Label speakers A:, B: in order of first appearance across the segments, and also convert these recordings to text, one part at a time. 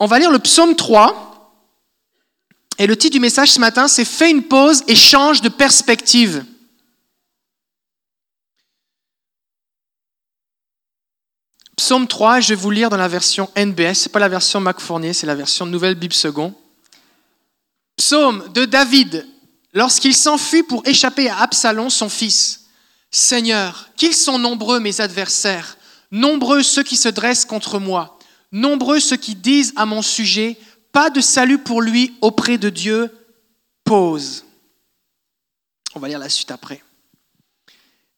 A: On va lire le psaume 3. Et le titre du message ce matin, c'est Fais une pause et change de perspective. Psaume 3, je vais vous lire dans la version NBS, ce n'est pas la version Mac Fournier, c'est la version Nouvelle Bible Second. Psaume de David, lorsqu'il s'enfuit pour échapper à Absalom, son fils. Seigneur, qu'ils sont nombreux mes adversaires, nombreux ceux qui se dressent contre moi, nombreux ceux qui disent à mon sujet, pas de salut pour lui auprès de Dieu, pause. On va lire la suite après.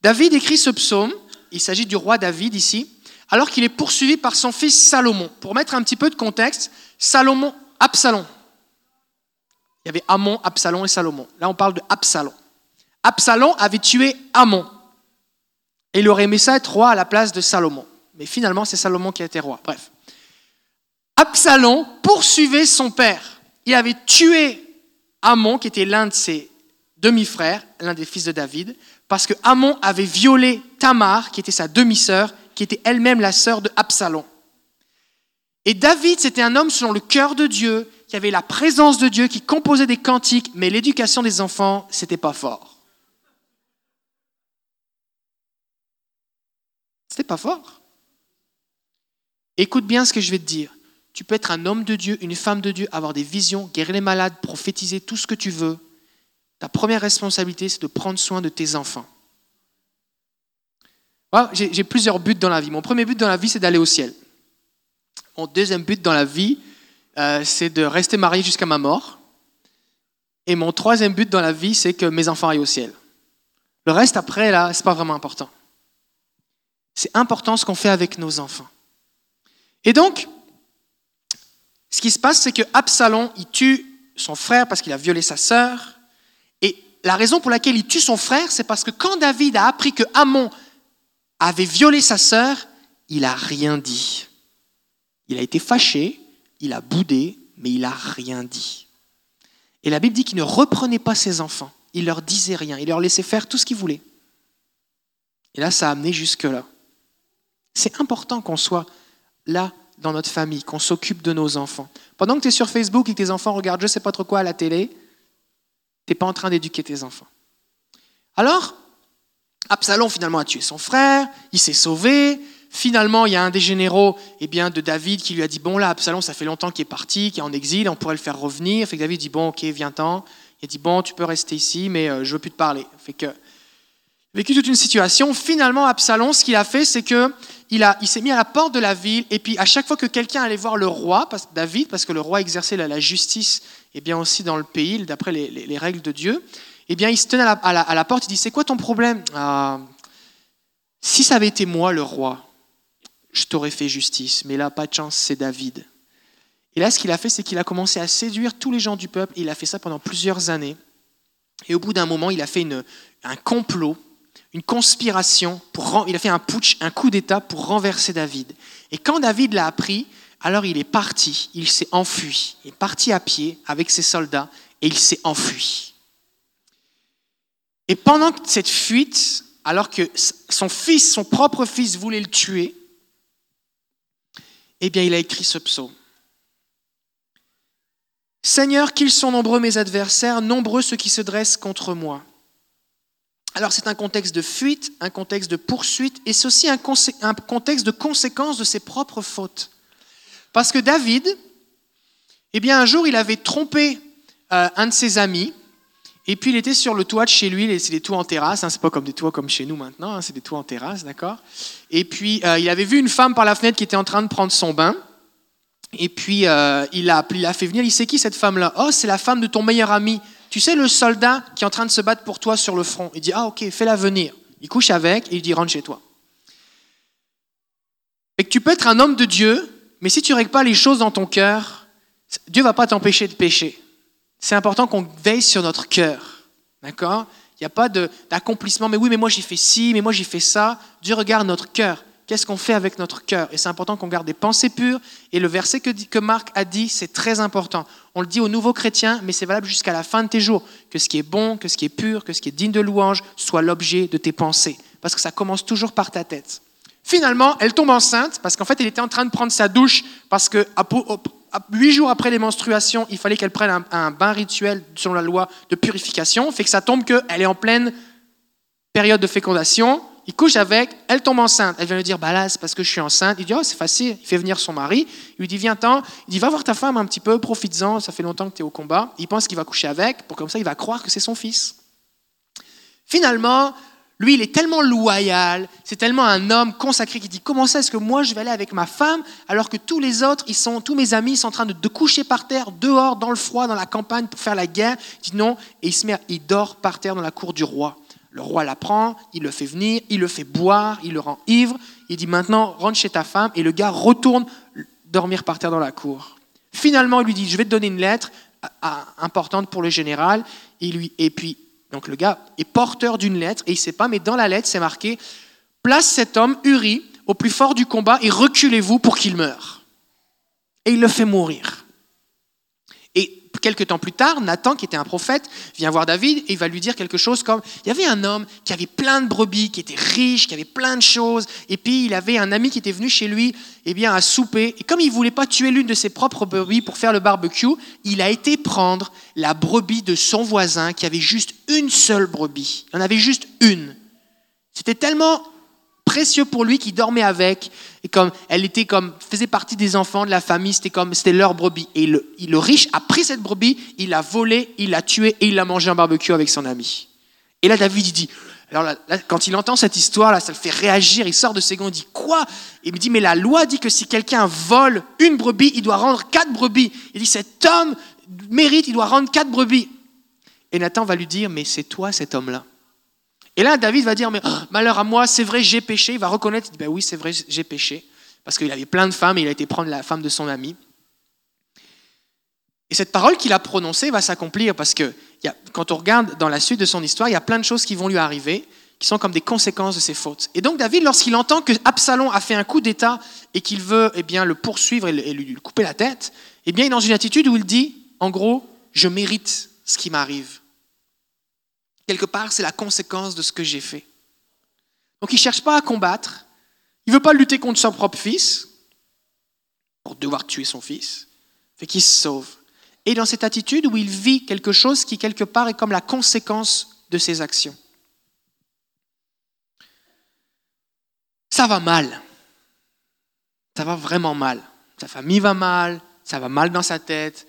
A: David écrit ce psaume, il s'agit du roi David ici, alors qu'il est poursuivi par son fils Salomon. Pour mettre un petit peu de contexte, Salomon, Absalom. Il y avait Amon, Absalom et Salomon. Là, on parle de Absalom. Absalom avait tué Amon. Et il aurait aimé ça être roi à la place de Salomon. Mais finalement, c'est Salomon qui a été roi. Bref. Absalom poursuivait son père. Il avait tué Amon, qui était l'un de ses demi-frères, l'un des fils de David, parce que Amon avait violé Tamar, qui était sa demi-sœur, qui était elle-même la sœur de Absalom. Et David, c'était un homme selon le cœur de Dieu, qui avait la présence de Dieu, qui composait des cantiques, mais l'éducation des enfants, c'était pas fort. C'était pas fort. Écoute bien ce que je vais te dire. Tu peux être un homme de Dieu, une femme de Dieu, avoir des visions, guérir les malades, prophétiser, tout ce que tu veux. Ta première responsabilité, c'est de prendre soin de tes enfants. J'ai plusieurs buts dans la vie. Mon premier but dans la vie, c'est d'aller au ciel. Mon deuxième but dans la vie, euh, c'est de rester marié jusqu'à ma mort. Et mon troisième but dans la vie, c'est que mes enfants aillent au ciel. Le reste, après, là, c'est pas vraiment important. C'est important ce qu'on fait avec nos enfants. Et donc, ce qui se passe, c'est que Absalom, il tue son frère parce qu'il a violé sa sœur. Et la raison pour laquelle il tue son frère, c'est parce que quand David a appris que Amon avait violé sa sœur, il n'a rien dit. Il a été fâché, il a boudé, mais il n'a rien dit. Et la Bible dit qu'il ne reprenait pas ses enfants. Il leur disait rien. Il leur laissait faire tout ce qu'ils voulaient. Et là, ça a amené jusque-là. C'est important qu'on soit là dans notre famille, qu'on s'occupe de nos enfants. Pendant que tu es sur Facebook et que tes enfants regardent je ne sais pas trop quoi à la télé, tu n'es pas en train d'éduquer tes enfants. Alors, Absalom finalement a tué son frère, il s'est sauvé. Finalement, il y a un des généraux eh bien, de David qui lui a dit Bon, là, Absalom, ça fait longtemps qu'il est parti, qu'il est en exil, on pourrait le faire revenir. Fait que David dit Bon, ok, viens-t'en. Il a dit Bon, tu peux rester ici, mais euh, je ne veux plus te parler. Fait que, vécu toute une situation. Finalement, Absalom, ce qu'il a fait, c'est que il, s'est mis à la porte de la ville, et puis à chaque fois que quelqu'un allait voir le roi, David, parce que le roi exerçait la, justice, et bien aussi dans le pays, d'après les, règles de Dieu, eh bien il se tenait à la, porte, il dit, c'est quoi ton problème? Ah, Si ça avait été moi, le roi, je t'aurais fait justice, mais là, pas de chance, c'est David. Et là, ce qu'il a fait, c'est qu'il a commencé à séduire tous les gens du peuple, et il a fait ça pendant plusieurs années. Et au bout d'un moment, il a fait un complot une conspiration, pour, il a fait un putsch, un coup d'État pour renverser David. Et quand David l'a appris, alors il est parti, il s'est enfui, il est parti à pied avec ses soldats et il s'est enfui. Et pendant cette fuite, alors que son fils, son propre fils voulait le tuer, eh bien il a écrit ce psaume. Seigneur, qu'ils sont nombreux mes adversaires, nombreux ceux qui se dressent contre moi. Alors c'est un contexte de fuite, un contexte de poursuite, et c'est aussi un, contexte de conséquence de ses propres fautes. Parce que David, eh bien un jour il avait trompé euh, un de ses amis, et puis il était sur le toit de chez lui, c'est des toits en terrasse, hein, c'est pas comme des toits comme chez nous maintenant, hein, c'est des toits en terrasse, d'accord? Et puis euh, il avait vu une femme par la fenêtre qui était en train de prendre son bain, et puis euh, il, a, il a fait venir, il sait qui cette femme-là? Oh, c'est la femme de ton meilleur ami. Tu sais, le soldat qui est en train de se battre pour toi sur le front, il dit, ah ok, fais-la venir. Il couche avec et il dit, rentre chez toi. Et que tu peux être un homme de Dieu, mais si tu règles pas les choses dans ton cœur, Dieu va pas t'empêcher de pécher. C'est important qu'on veille sur notre cœur. D'accord? Il n'y a pas d'accomplissement, mais oui, mais moi j'ai fait ci, mais moi j'ai fait ça. Dieu regarde notre cœur. Qu'est-ce qu'on fait avec notre cœur? Et c'est important qu'on garde des pensées pures. Et le verset que, que Marc a dit, c'est très important. On le dit aux nouveaux chrétiens, mais c'est valable jusqu'à la fin de tes jours. Que ce qui est bon, que ce qui est pur, que ce qui est digne de louange soit l'objet de tes pensées. Parce que ça commence toujours par ta tête. Finalement, elle tombe enceinte parce qu'en fait, elle était en train de prendre sa douche parce que huit jours après les menstruations, il fallait qu'elle prenne un, un, bain rituel selon la loi de purification, fait que ça tombe qu'elle est en pleine période de fécondation, il couche avec, elle tombe enceinte. Elle vient lui dire, bah là, c'est parce que je suis enceinte. Il dit, oh, c'est facile. Il fait venir son mari. Il lui dit, viens-t'en. Il dit, va voir ta femme un petit peu, profites-en. Ça fait longtemps que tu es au combat. Il pense qu'il va coucher avec, pour comme ça, il va croire que c'est son fils. Finalement, lui, il est tellement loyal, c'est tellement un homme consacré qui dit comment ça est-ce que moi je vais aller avec ma femme alors que tous les autres, ils sont, tous mes amis sont en train de, de, coucher par terre dehors dans le froid, dans la campagne pour faire la guerre? Il dit non et il se met, il dort par terre dans la cour du roi. Le roi l'apprend, il le fait venir, il le fait boire, il le rend ivre. Il dit maintenant, rentre chez ta femme. Et le gars retourne dormir par terre dans la cour. Finalement, il lui dit, je vais te donner une lettre importante pour le général. Et, lui, et puis, donc le gars est porteur d'une lettre et il ne sait pas, mais dans la lettre, c'est marqué, place cet homme, Uri, au plus fort du combat et reculez-vous pour qu'il meure. Et il le fait mourir quelques temps plus tard, Nathan, qui était un prophète, vient voir David et il va lui dire quelque chose comme, il y avait un homme qui avait plein de brebis, qui était riche, qui avait plein de choses, et puis il avait un ami qui était venu chez lui eh bien, à souper, et comme il voulait pas tuer l'une de ses propres brebis pour faire le barbecue, il a été prendre la brebis de son voisin qui avait juste une seule brebis. Il en avait juste une. C'était tellement précieux pour lui qui dormait avec. Et comme elle était comme faisait partie des enfants de la famille, c'était comme c'était leur brebis. Et le, le riche a pris cette brebis, il l'a volée, il l'a tuée et il l'a mangée en barbecue avec son ami. Et là David il dit alors là, quand il entend cette histoire là, ça le fait réagir. Il sort de ses gonds, il dit quoi? Il me dit mais la loi dit que si quelqu'un vole une brebis, il doit rendre quatre brebis. Il dit cet homme mérite, il doit rendre quatre brebis. Et Nathan va lui dire mais c'est toi cet homme là. Et là, David va dire, oh, malheur à moi, c'est vrai, j'ai péché. Il va reconnaître, il dit, ben oui, c'est vrai, j'ai péché. Parce qu'il avait plein de femmes et il a été prendre la femme de son ami. Et cette parole qu'il a prononcée va s'accomplir parce que quand on regarde dans la suite de son histoire, il y a plein de choses qui vont lui arriver, qui sont comme des conséquences de ses fautes. Et donc David, lorsqu'il entend que Absalom a fait un coup d'État et qu'il veut eh bien, le poursuivre et lui couper la tête, eh bien, il est dans une attitude où il dit, en gros, je mérite ce qui m'arrive. Quelque part, c'est la conséquence de ce que j'ai fait. Donc il ne cherche pas à combattre. Il ne veut pas lutter contre son propre fils pour devoir tuer son fils. Fait qu'il se sauve. Et dans cette attitude où il vit quelque chose qui, quelque part, est comme la conséquence de ses actions. Ça va mal. Ça va vraiment mal. Sa famille va mal, ça va mal dans sa tête,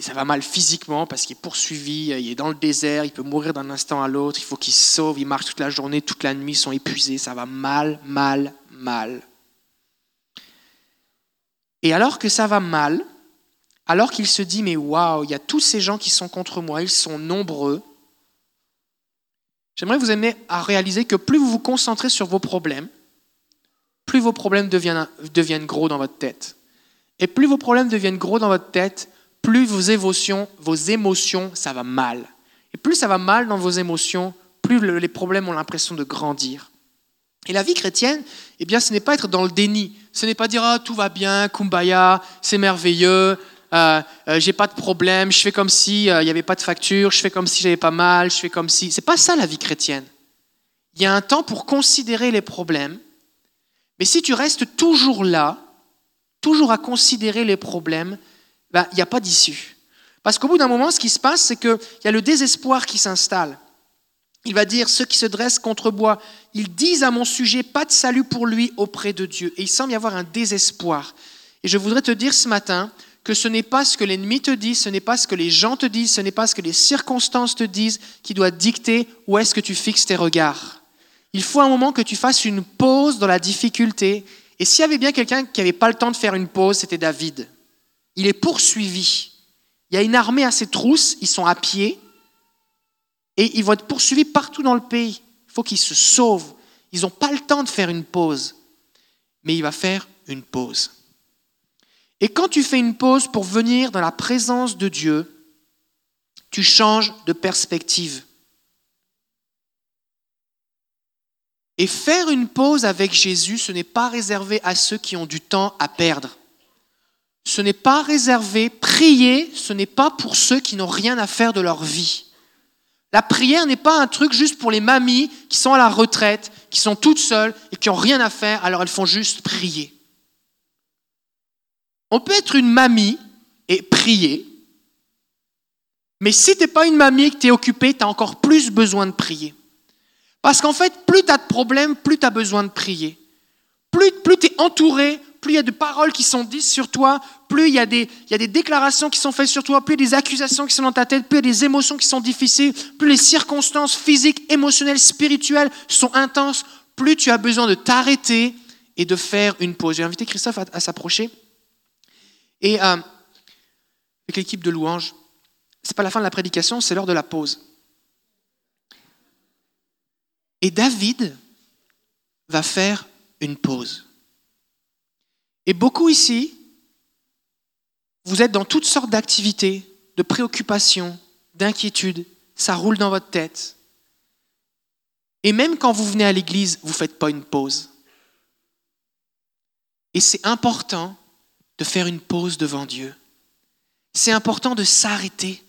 A: ça va mal physiquement parce qu'il est poursuivi, il est dans le désert, il peut mourir d'un instant à l'autre, il faut qu'il se sauve, il marche toute la journée, toute la nuit, ils sont épuisés, ça va mal, mal, mal. Et alors que ça va mal, alors qu'il se dit, mais waouh, il y a tous ces gens qui sont contre moi, ils sont nombreux, j'aimerais vous aimer à réaliser que plus vous vous concentrez sur vos problèmes, plus vos problèmes deviennent, deviennent gros dans votre tête. Et plus vos problèmes deviennent gros dans votre tête, plus vos émotions, vos émotions, ça va mal. Et plus ça va mal dans vos émotions, plus les problèmes ont l'impression de grandir. Et la vie chrétienne, eh bien, ce n'est pas être dans le déni. Ce n'est pas dire ah, tout va bien, kumbaya, c'est merveilleux, euh, euh, j'ai pas de problème, je fais comme si euh, il n'y avait pas de facture, je fais comme si j'avais pas mal, je fais comme si. C'est pas ça la vie chrétienne. Il y a un temps pour considérer les problèmes, mais si tu restes toujours là, toujours à considérer les problèmes, ben, il n'y a pas d'issue. Parce qu'au bout d'un moment, ce qui se passe, c'est qu'il y a le désespoir qui s'installe. Il va dire, ceux qui se dressent contre moi, ils disent à mon sujet, pas de salut pour lui auprès de Dieu. Et il semble y avoir un désespoir. Et je voudrais te dire ce matin que ce n'est pas ce que l'ennemi te dit, ce n'est pas ce que les gens te disent, ce n'est pas ce que les circonstances te disent qui doit dicter où est-ce que tu fixes tes regards. Il faut un moment que tu fasses une pause dans la difficulté. Et s'il y avait bien quelqu'un qui n'avait pas le temps de faire une pause, c'était David. Il est poursuivi. Il y a une armée à ses trousses, ils sont à pied, et ils vont être poursuivis partout dans le pays. Il faut qu'ils se sauvent. Ils n'ont pas le temps de faire une pause, mais il va faire une pause. Et quand tu fais une pause pour venir dans la présence de Dieu, tu changes de perspective. Et faire une pause avec Jésus, ce n'est pas réservé à ceux qui ont du temps à perdre ce n'est pas réservé, prier, ce n'est pas pour ceux qui n'ont rien à faire de leur vie. La prière n'est pas un truc juste pour les mamies qui sont à la retraite, qui sont toutes seules et qui n'ont rien à faire, alors elles font juste prier. On peut être une mamie et prier, mais si tu n'es pas une mamie et que tu es occupée, tu as encore plus besoin de prier. Parce qu'en fait, plus tu as de problèmes, plus tu as besoin de prier. Plus, plus tu es entouré, plus il y a de paroles qui sont dites sur toi, plus il y, a des, déclarations qui sont faites sur toi, plus il y a des accusations qui sont dans ta tête, plus il y a des émotions qui sont difficiles, plus les circonstances physiques, émotionnelles, spirituelles sont intenses, plus tu as besoin de t'arrêter et de faire une pause. J'ai invité Christophe à, s'approcher. Et euh, avec l'équipe de louanges, c'est pas la fin de la prédication, c'est l'heure de la pause. Et David va faire une pause. Et beaucoup ici, vous êtes dans toutes sortes d'activités, de préoccupations, d'inquiétudes. Ça roule dans votre tête. Et même quand vous venez à l'église, vous ne faites pas une pause. Et c'est important de faire une pause devant Dieu. C'est important de s'arrêter.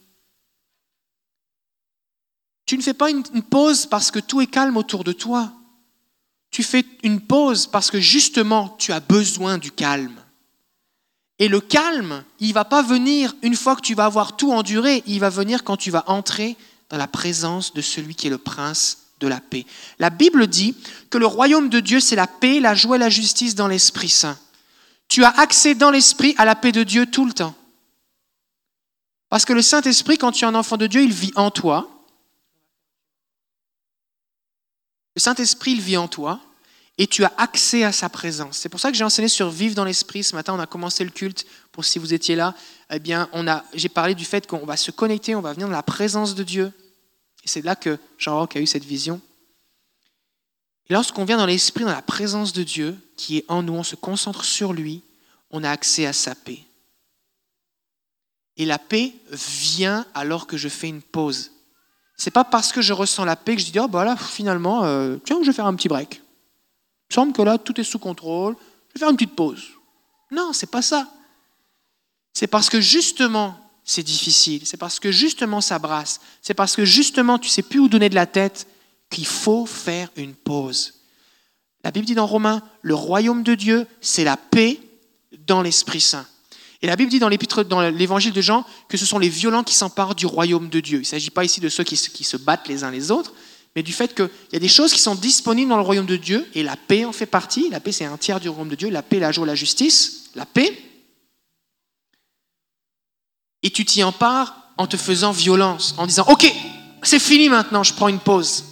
A: Tu ne fais pas une pause parce que tout est calme autour de toi. Tu fais une pause parce que justement, tu as besoin du calme. Et le calme, il ne va pas venir une fois que tu vas avoir tout enduré, il va venir quand tu vas entrer dans la présence de celui qui est le prince de la paix. La Bible dit que le royaume de Dieu, c'est la paix, la joie et la justice dans l'Esprit Saint. Tu as accès dans l'Esprit à la paix de Dieu tout le temps. Parce que le Saint-Esprit, quand tu es un enfant de Dieu, il vit en toi. Le Saint-Esprit, il vit en toi et tu as accès à sa présence. C'est pour ça que j'ai enseigné sur vivre dans l'esprit. Ce matin, on a commencé le culte. Pour si vous étiez là, eh bien, on a, j'ai parlé du fait qu'on va se connecter, on va venir dans la présence de Dieu. Et c'est là que Jean-Roch a eu cette vision. Et lorsqu'on vient dans l'esprit, dans la présence de Dieu, qui est en nous, on se concentre sur lui, on a accès à sa paix. Et la paix vient alors que je fais une pause. C'est pas parce que je ressens la paix que je dis, oh bah là, finalement, euh, tiens, je vais faire un petit break. Il semble que là, tout est sous contrôle, je vais faire une petite pause. Non, c'est pas ça. C'est parce que justement, c'est difficile. C'est parce que justement, ça brasse. C'est parce que justement, tu sais plus où donner de la tête qu'il faut faire une pause. La Bible dit dans Romains, le royaume de Dieu, c'est la paix dans l'Esprit Saint. Et la Bible dit dans l'évangile de Jean, que ce sont les violents qui s'emparent du royaume de Dieu. Il ne s'agit pas ici de ceux qui, se battent les uns les autres, mais du fait qu'il y a des choses qui sont disponibles dans le royaume de Dieu, et la paix en fait partie. La paix, c'est un tiers du royaume de Dieu. La paix, la joie, la justice. La paix. Et tu t'y empares en te faisant violence, en disant, OK, c'est fini maintenant, je prends une pause.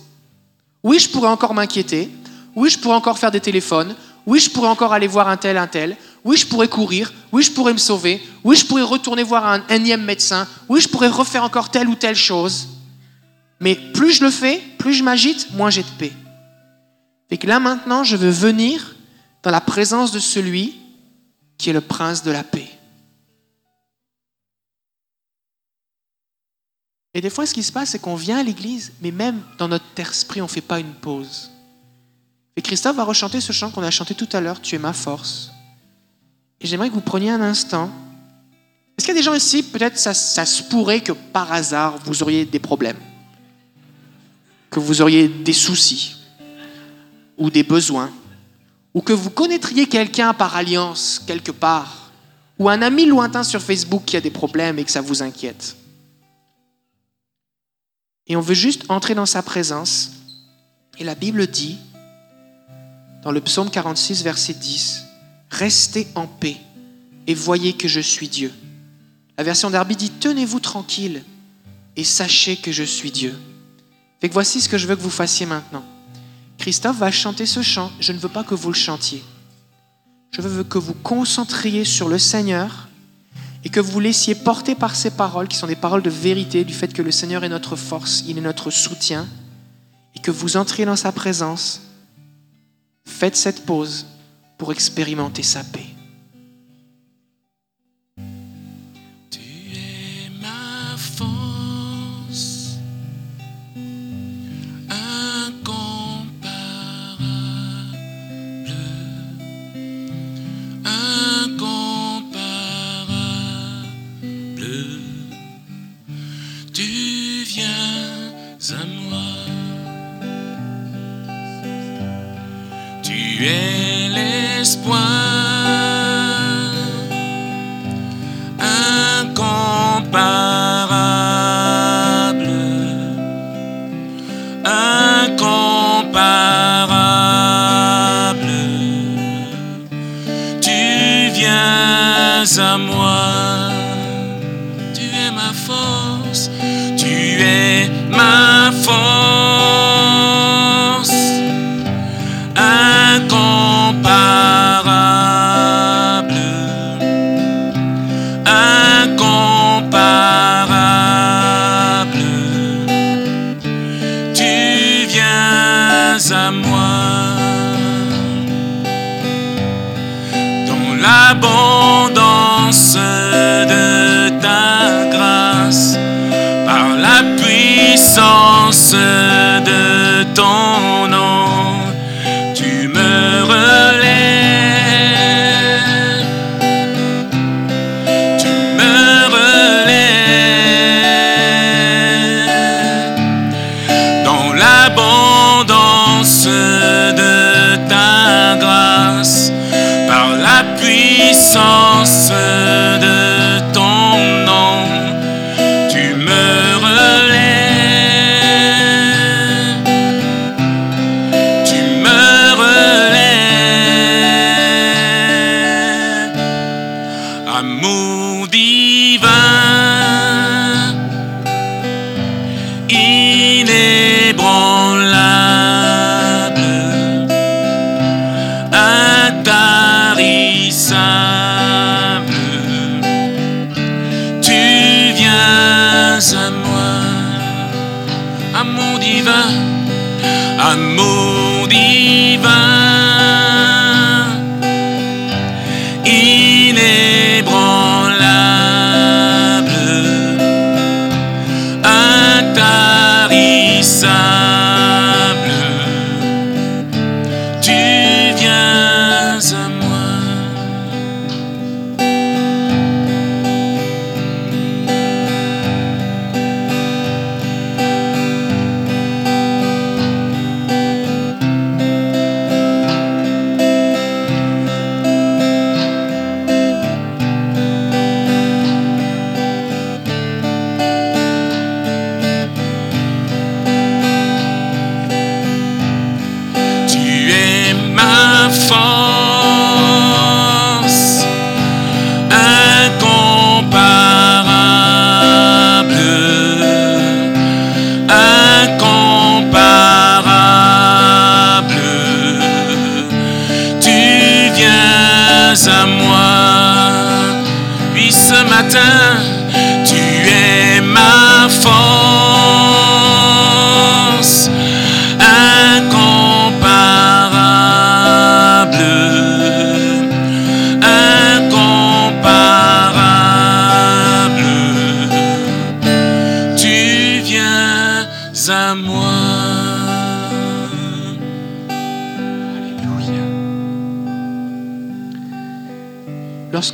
A: Oui, je pourrais encore m'inquiéter. Oui, je pourrais encore faire des téléphones. Oui, je pourrais encore aller voir un tel, un tel. Oui, je pourrais courir. Oui, je pourrais me sauver. Oui, je pourrais retourner voir un énième médecin. Oui, je pourrais refaire encore telle ou telle chose. Mais plus je le fais, plus je m'agite, moins j'ai de paix. Et que là maintenant, je veux venir dans la présence de celui qui est le prince de la paix. Et des fois, ce qui se passe, c'est qu'on vient à l'église, mais même dans notre esprit, on ne fait pas une pause. Et Christophe va rechanter ce chant qu'on a chanté tout à l'heure, Tu es ma force. Et j'aimerais que vous preniez un instant. Est-ce qu'il y a des gens ici, peut-être ça, ça se pourrait que par hasard, vous auriez des problèmes, que vous auriez des soucis? Ou des besoins, ou que vous connaîtriez quelqu'un par alliance quelque part, ou un ami lointain sur Facebook qui a des problèmes et que ça vous inquiète? Et on veut juste entrer dans sa présence. Et la Bible dit, dans le psaume 46, verset 10, Restez en paix et voyez que je suis Dieu. La version d'Arby dit Tenez-vous tranquille et sachez que je suis Dieu. Fait que voici ce que je veux que vous fassiez maintenant. Christophe va chanter ce chant. Je ne veux pas que vous le chantiez. Je veux que vous concentriez sur le Seigneur et que vous vous laissiez porter par ces paroles qui sont des paroles de vérité, du fait que le Seigneur est notre force, il est notre soutien, et que vous entriez dans sa présence. Faites cette pause pour expérimenter sa paix.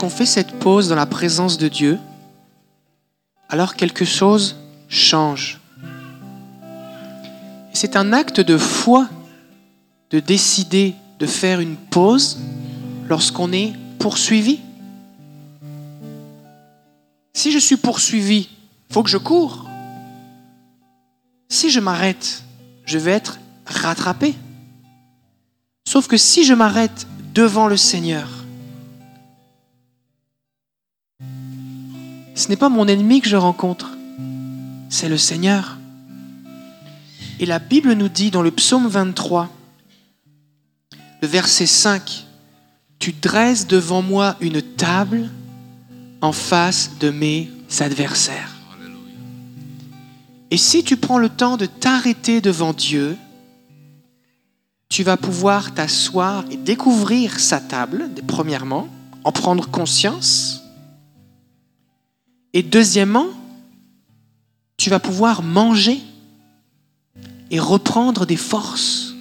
A: Fait cette pause dans la présence de Dieu, alors quelque chose change. C'est un acte de foi de décider de faire une pause lorsqu'on est poursuivi. Si je suis poursuivi, faut que je cours. Si je m'arrête, je vais être rattrapé. Sauf que si je m'arrête devant le Seigneur, ce n'est pas mon ennemi que je rencontre, c'est le Seigneur. Et la Bible nous dit dans le psaume 23, le verset 5, Tu dresses devant moi une table en face de mes adversaires. Et si tu prends le temps de t'arrêter devant Dieu, tu vas pouvoir t'asseoir et découvrir sa table, premièrement, en prendre conscience. Et deuxièmement, tu vas pouvoir manger et reprendre des forces.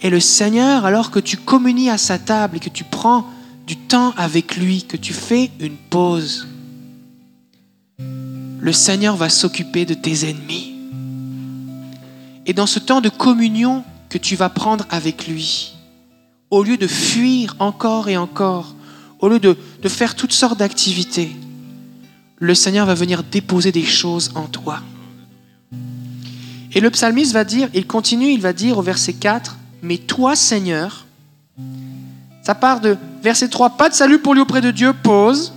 A: Et le Seigneur, alors que tu communies à sa table et que tu prends du temps avec lui, que tu fais une pause, le Seigneur va s'occuper de tes ennemis. Et dans ce temps de communion que tu vas prendre avec lui, au lieu de fuir encore et encore, au lieu de, de faire toutes sortes d'activités, le Seigneur va venir déposer des choses en toi. Et le psalmiste va dire, il continue, il va dire au verset 4, Mais toi Seigneur, ça part de verset 3, pas de salut pour lui auprès de Dieu, pause,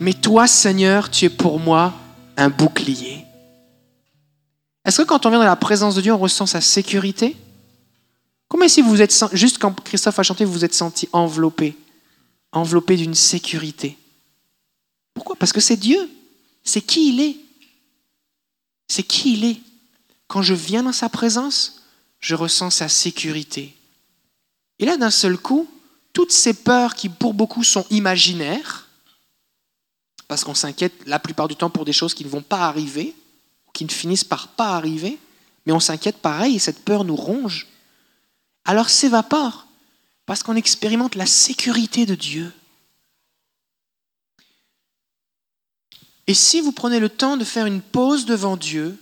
A: mais toi Seigneur, tu es pour moi un bouclier. Est-ce que quand on vient dans la présence de Dieu, on ressent sa sécurité? Comment si vous êtes juste quand Christophe a chanté, vous vous êtes senti enveloppé, enveloppé d'une sécurité? Pourquoi? Parce que c'est Dieu. C'est qui il est. C'est qui il est. Quand je viens dans sa présence, je ressens sa sécurité. Et là, d'un seul coup, toutes ces peurs qui pour beaucoup sont imaginaires, parce qu'on s'inquiète la plupart du temps pour des choses qui ne vont pas arriver, qui ne finissent par pas arriver, mais on s'inquiète pareil et cette peur nous ronge, alors s'évapore, parce qu'on expérimente la sécurité de Dieu. Et si vous prenez le temps de faire une pause devant Dieu,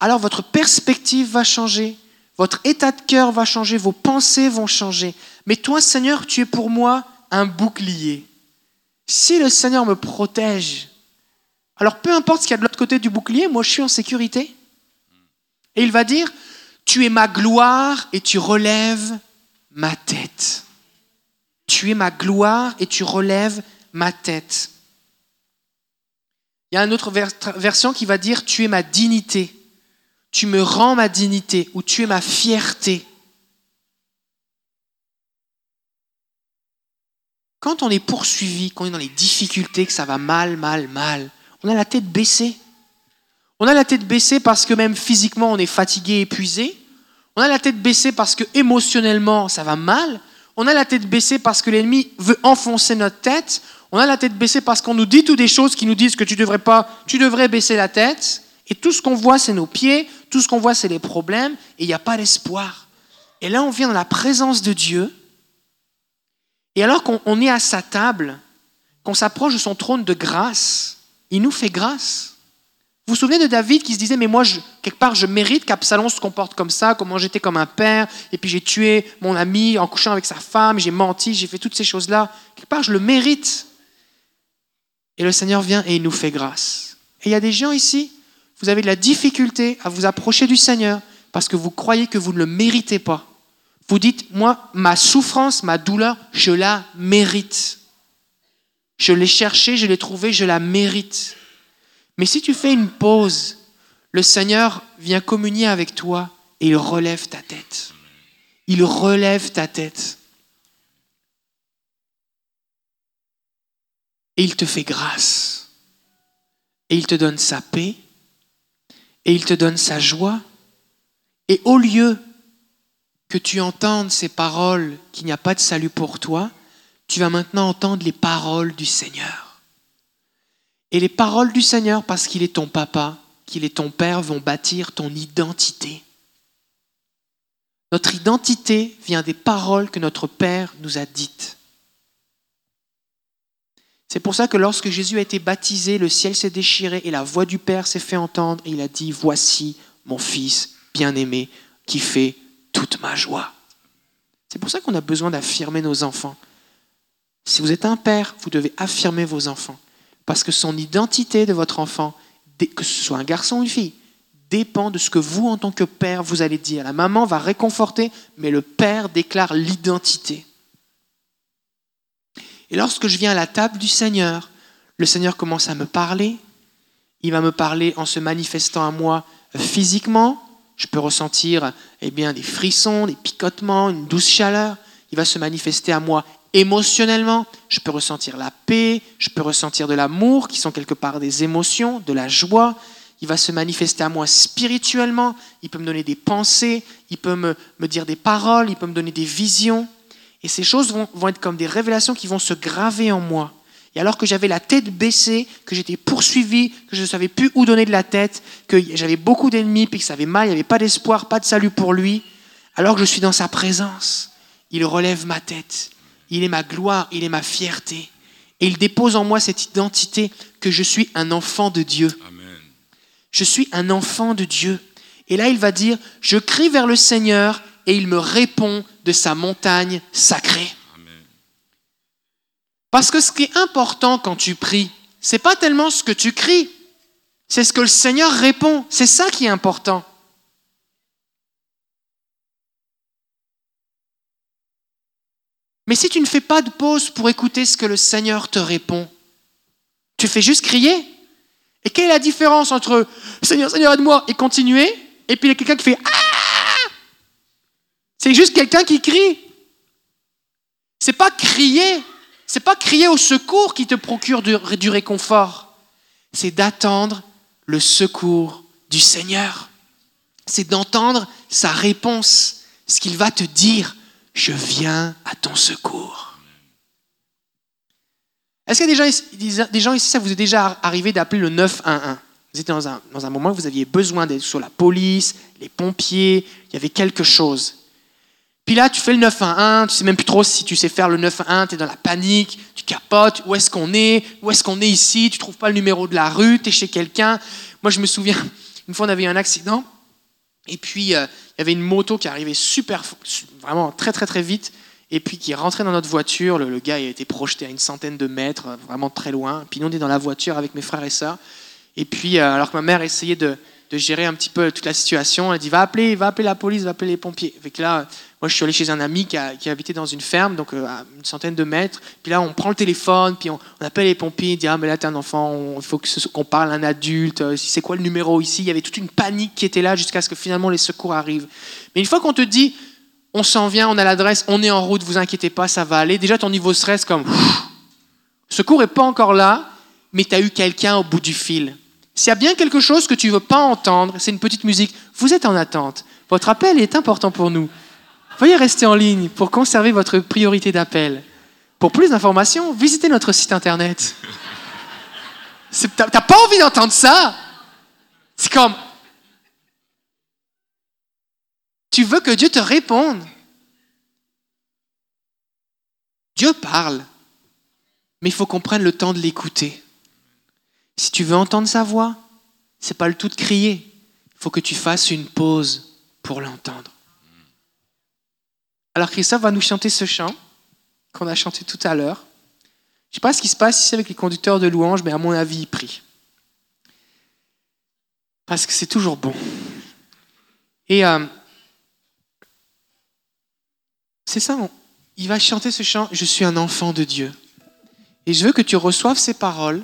A: alors votre perspective va changer, votre état de cœur va changer, vos pensées vont changer. Mais toi, Seigneur, tu es pour moi un bouclier. Si le Seigneur me protège, alors peu importe ce qu'il y a de l'autre côté du bouclier, moi je suis en sécurité. Et il va dire, tu es ma gloire et tu relèves ma tête. Tu es ma gloire et tu relèves ma tête. Il y a une autre version qui va dire, tu es ma dignité. Tu me rends ma dignité ou tu es ma fierté. Quand on est poursuivi, quand on est dans les difficultés, que ça va mal, mal, mal, on a la tête baissée. On a la tête baissée parce que même physiquement, on est fatigué, épuisé. On a la tête baissée parce que émotionnellement, ça va mal. On a la tête baissée parce que l'ennemi veut enfoncer notre tête. On a la tête baissée parce qu'on nous dit toutes des choses qui nous disent que tu devrais pas, tu devrais baisser la tête. Et tout ce qu'on voit, c'est nos pieds. Tout ce qu'on voit, c'est les problèmes. Et il n'y a pas d'espoir. Et là, on vient dans la présence de Dieu. Et alors qu'on est à sa table, qu'on s'approche de son trône de grâce, il nous fait grâce. Vous vous souvenez de David qui se disait, mais moi, quelque part, je mérite qu'Absalom se comporte comme ça, comment j'étais comme un père, et puis j'ai tué mon ami en couchant avec sa femme, j'ai menti, j'ai fait toutes ces choses-là. Quelque part, je le mérite. Et le Seigneur vient et il nous fait grâce. Et il y a des gens ici, vous avez de la difficulté à vous approcher du Seigneur parce que vous croyez que vous ne le méritez pas. Vous dites, moi, ma souffrance, ma douleur, je la mérite. Je l'ai cherchée, je l'ai trouvée, je la mérite. Mais si tu fais une pause, le Seigneur vient communier avec toi et il relève ta tête. Il relève ta tête. Il te fait grâce. Et il te donne sa paix. Et il te donne sa joie. Et au lieu que tu entendes ces paroles qu'il n'y a pas de salut pour toi, tu vas maintenant entendre les paroles du Seigneur. Et les paroles du Seigneur, parce qu'il est ton papa, qu'il est ton père, vont bâtir ton identité. Notre identité vient des paroles que notre Père nous a dites. C'est pour ça que lorsque Jésus a été baptisé, le ciel s'est déchiré et la voix du Père s'est fait entendre et il a dit, voici mon Fils bien-aimé qui fait toute ma joie. C'est pour ça qu'on a besoin d'affirmer nos enfants. Si vous êtes un père, vous devez affirmer vos enfants. Parce que son identité de votre enfant, que ce soit un garçon ou une fille, dépend de ce que vous, en tant que père, vous allez dire. La maman va réconforter, mais le père déclare l'identité. Et lorsque je viens à la table du Seigneur, le Seigneur commence à me parler. Il va me parler en se manifestant à moi physiquement. Je peux ressentir eh bien, des frissons, des picotements, une douce chaleur. Il va se manifester à moi émotionnellement, je peux ressentir la paix, je peux ressentir de l'amour, qui sont quelque part des émotions, de la joie. Il va se manifester à moi spirituellement, il peut me donner des pensées, il peut me, dire des paroles, il peut me donner des visions. Et ces choses vont, vont être comme des révélations qui vont se graver en moi. Et alors que j'avais la tête baissée, que j'étais poursuivi, que je ne savais plus où donner de la tête, que j'avais beaucoup d'ennemis, puis que ça avait mal, il n'y avait pas d'espoir, pas de salut pour lui, alors que je suis dans sa présence, il relève ma tête il est ma gloire, il est ma fierté. Et il dépose en moi cette identité que je suis un enfant de Dieu. Je suis un enfant de Dieu. Et là, il va dire, je crie vers le Seigneur et il me répond de sa montagne sacrée. Parce que ce qui est important quand tu pries, c'est pas tellement ce que tu cries, c'est ce que le Seigneur répond. C'est ça qui est important. Mais si tu ne fais pas de pause pour écouter ce que le Seigneur te répond, tu fais juste crier. Et quelle est la différence entre Seigneur, Seigneur, aide-moi et continuer, et puis il y a quelqu'un qui fait Ah C'est juste quelqu'un qui crie. C'est pas crier, c'est pas crier au secours qui te procure du, réconfort. C'est d'attendre le secours du Seigneur. C'est d'entendre sa réponse, ce qu'il va te dire. Je viens à ton secours. Est-ce qu'il y a des gens, ici, des gens ici, ça vous est déjà arrivé d'appeler le 911 Vous étiez dans un, dans un moment où vous aviez besoin d'être sur la police, les pompiers, il y avait quelque chose. Puis là, tu fais le 911, tu sais même plus trop si tu sais faire le 911, tu es dans la panique, tu capotes, où est-ce qu'on est, où est-ce qu'on est ici, tu trouves pas le numéro de la rue, tu es chez quelqu'un. Moi, je me souviens, une fois, on avait eu un accident, et puis euh, il y avait une moto qui arrivait super, vraiment très très très vite, et puis qui rentrait dans notre voiture. Le, le gars a été projeté à une centaine de mètres, euh, vraiment très loin. Puis nous, on est dans la voiture avec mes frères et sœurs. Et puis, euh, alors que ma mère essayait de, de gérer un petit peu toute la situation, elle dit va appeler, va appeler la police, va appeler les pompiers. Avec là, moi, je suis allé chez un ami qui, habitait dans une ferme, donc euh, à une centaine de mètres. Puis là, on prend le téléphone, puis on, appelle les pompiers, on dit ah mais là t'es un enfant, il faut qu'on parle à un adulte. euh, C'est quoi le numéro ici Il y avait toute une panique qui était là jusqu'à ce que finalement les secours arrivent. Mais une fois qu'on te dit on s'en vient, on a l'adresse, on est en route, vous inquiétez pas, ça va aller. Déjà ton niveau stress comme pff, secours est pas encore là, mais tu as eu quelqu'un au bout du fil. S'il y a bien quelque chose que tu veux pas entendre, c'est une petite musique. Vous êtes en attente. Votre appel est important pour nous. Veuillez rester en ligne pour conserver votre priorité d'appel. Pour plus d'informations, visitez notre site internet. T'as pas envie d'entendre ça? C'est comme... Tu veux que Dieu te réponde? Dieu parle, mais il faut qu'on prenne le temps de l'écouter. Si tu veux entendre sa voix, c'est pas le tout de crier. Il faut que tu fasses une pause pour l'entendre. Alors Christophe va nous chanter ce chant qu'on a chanté tout à l'heure. Je ne sais pas ce qui se passe ici avec les conducteurs de louanges, mais à mon avis, il prie. Parce que c'est toujours bon. Et euh, c'est ça, il va chanter ce chant, Je suis un enfant de Dieu. Et je veux que tu reçoives ces paroles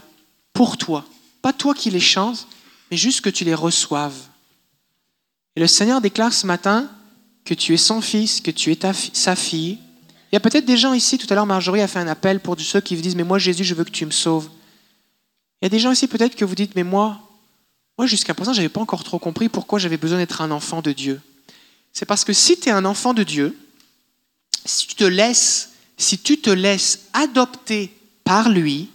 A: pour toi. Pas toi qui les chantes, mais juste que tu les reçoives. Et le Seigneur déclare ce matin que tu es son fils, que tu es sa fille. Il y a peut-être des gens ici, tout à l'heure Marjorie a fait un appel pour ceux qui vous disent, mais moi Jésus, je veux que tu me sauves. Il y a des gens ici peut-être que vous dites, mais moi, moi jusqu'à présent, je n'avais pas encore trop compris pourquoi j'avais besoin d'être un enfant de Dieu. C'est parce que si tu es un enfant de Dieu, si tu te laisses, si tu te laisses adopter par lui,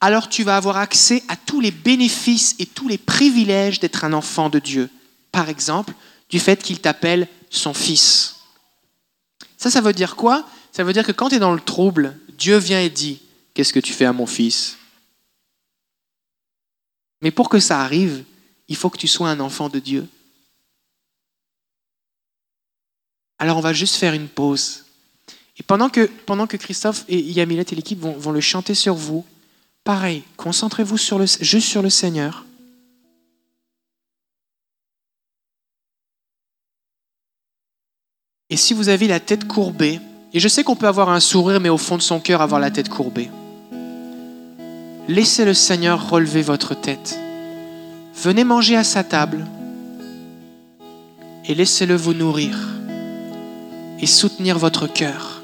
A: alors tu vas avoir accès à tous les bénéfices et tous les privilèges d'être un enfant de Dieu. Par exemple, du fait qu'il t'appelle son fils. Ça, ça veut dire quoi? Ça veut dire que quand tu es dans le trouble, Dieu vient et dit, qu'est-ce que tu fais à mon fils? Mais pour que ça arrive, il faut que tu sois un enfant de Dieu. Alors on va juste faire une pause. Et pendant que, pendant que Christophe et Yamilette et l'équipe vont, vont le chanter sur vous, pareil, concentrez-vous sur le, juste sur le Seigneur. Et si vous avez la tête courbée, et je sais qu'on peut avoir un sourire, mais au fond de son cœur avoir la tête courbée, laissez le Seigneur relever votre tête. Venez manger à sa table et laissez-le vous nourrir et soutenir votre cœur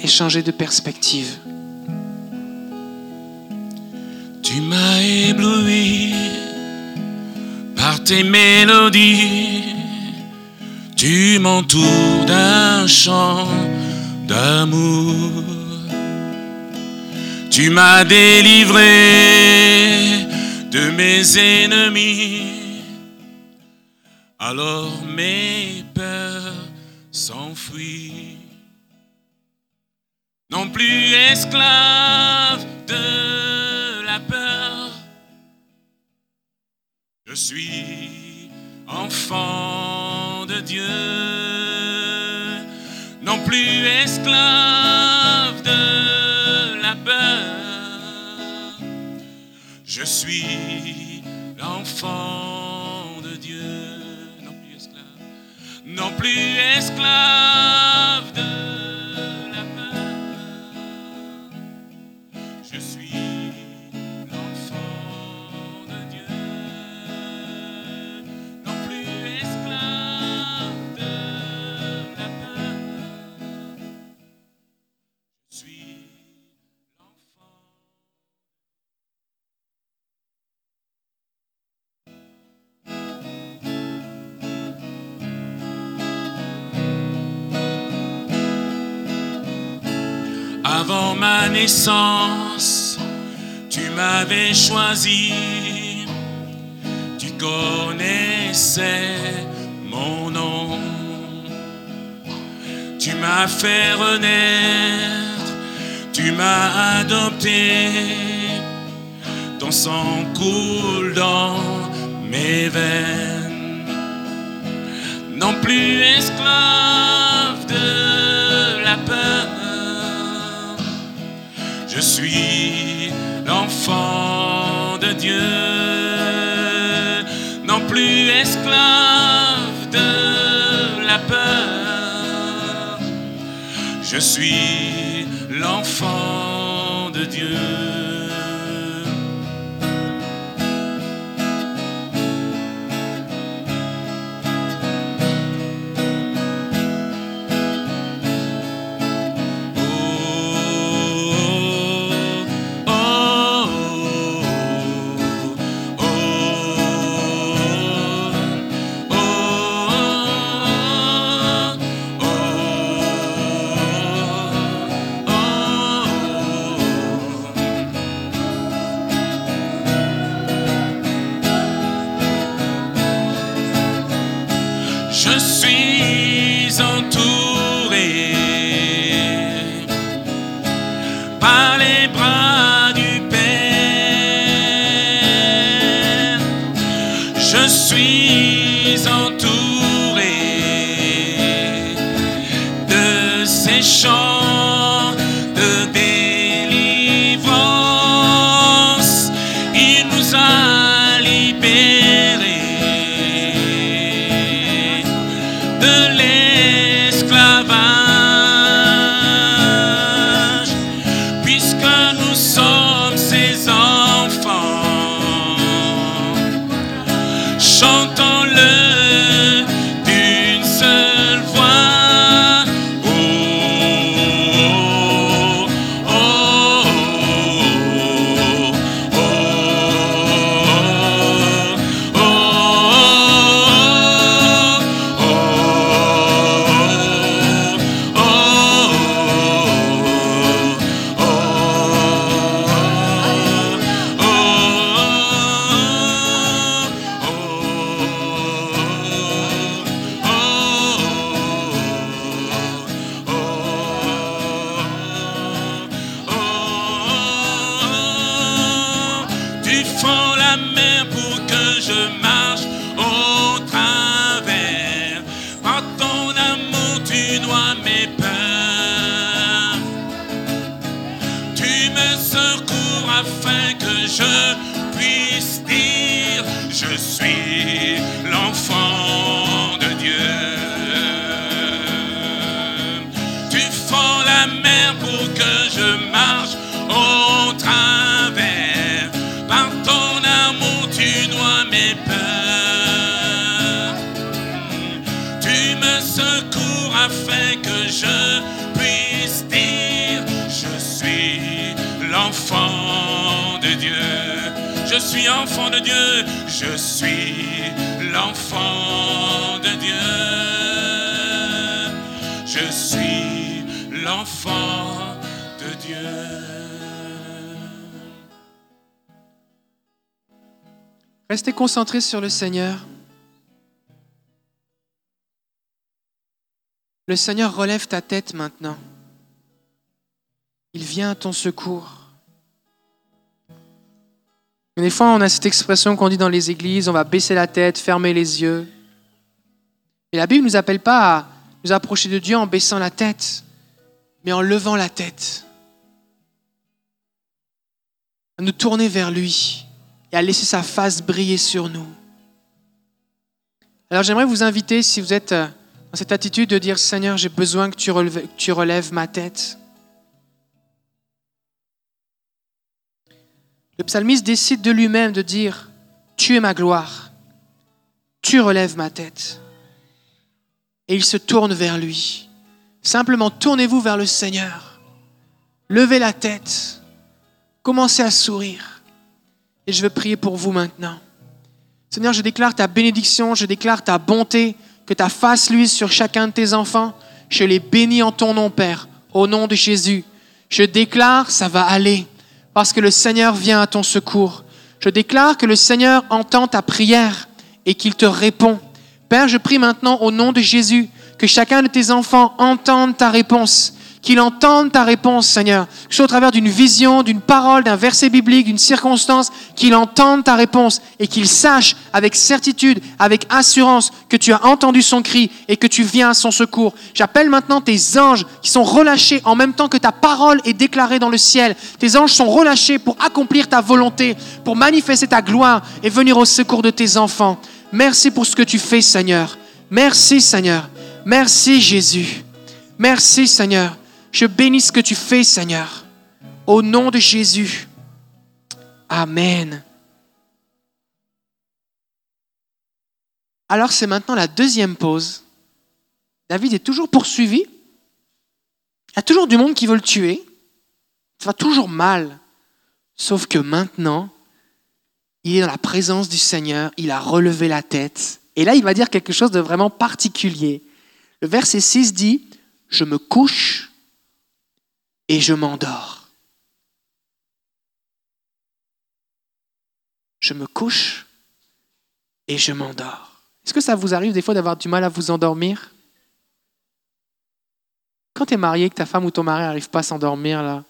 A: et changer de perspective.
B: Tu m'as ébloui par tes mélodies. Tu m'entoures d'un chant d'amour. Tu m'as délivré de mes ennemis. Alors mes peurs s'enfuient. Non plus esclave de la peur. Je suis enfant Dieu. Non plus esclave de la peur. Je suis l'enfant de Dieu. Non plus esclave. Non plus esclave Avant ma naissance, tu m'avais choisi. Tu connaissais mon nom. Tu m'as fait renaître. Tu m'as adopté. Ton sang coule dans mes veines. Non plus esclave Je suis l'enfant de Dieu, non plus esclave de la peur. Je suis l'enfant suis enfant de Dieu. Je suis l'enfant de Dieu. Je suis l'enfant de Dieu.
A: Restez concentrés sur le Seigneur. Le Seigneur relève ta tête maintenant. Il vient à ton secours. Des fois, on a cette expression qu'on dit dans les églises, on va baisser la tête, fermer les yeux. Et la Bible ne nous appelle pas à nous approcher de Dieu en baissant la tête, mais en levant la tête. À nous tourner vers lui et à laisser sa face briller sur nous. Alors j'aimerais vous inviter, si vous êtes euh, dans cette attitude de dire, Seigneur, j'ai besoin que tu relèves ma tête. Le psalmiste décide de lui-même de dire, tu es ma gloire, tu relèves ma tête. Et il se tourne vers lui. Simplement, tournez-vous vers le Seigneur. Levez la tête. Commencez à sourire. Et je veux prier pour vous maintenant. Seigneur, je déclare ta bénédiction, je déclare ta bonté, que ta face luise sur chacun de tes enfants. Je les bénis en ton nom, Père, au nom de Jésus. Je déclare, ça va aller, parce que le Seigneur vient à ton secours. Je déclare que le Seigneur entend ta prière et qu'il te répond. Père, je prie maintenant au nom de Jésus que chacun de tes enfants entende ta réponse, qu'il entende ta réponse, Seigneur, que ce soit au travers d'une vision, d'une parole, d'un verset biblique, d'une circonstance, qu'il entende ta réponse et qu'il sache avec certitude, avec assurance que tu as entendu son cri et que tu viens à son secours. J'appelle maintenant tes anges qui sont relâchés en même temps que ta parole est déclarée dans le ciel. Tes anges sont relâchés pour accomplir ta volonté, pour manifester ta gloire et venir au secours de tes enfants. Merci pour ce que tu fais, Seigneur. Merci, Seigneur. Merci, Jésus. Merci, Seigneur. Je bénis ce que tu fais, Seigneur. Au nom de Jésus. Amen. Alors c'est maintenant la deuxième pause. David est toujours poursuivi. Il y a toujours du monde qui veut le tuer. Ça va toujours mal. Sauf que maintenant, il est dans la présence du Seigneur, il a relevé la tête. Et là, il va dire quelque chose de vraiment particulier. Le verset 6 dit, je me couche et je m'endors. Je me couche et je m'endors. Est-ce que ça vous arrive des fois d'avoir du mal à vous endormir? Quand tu es marié, que ta femme ou ton mari n'arrive pas à s'endormir, là,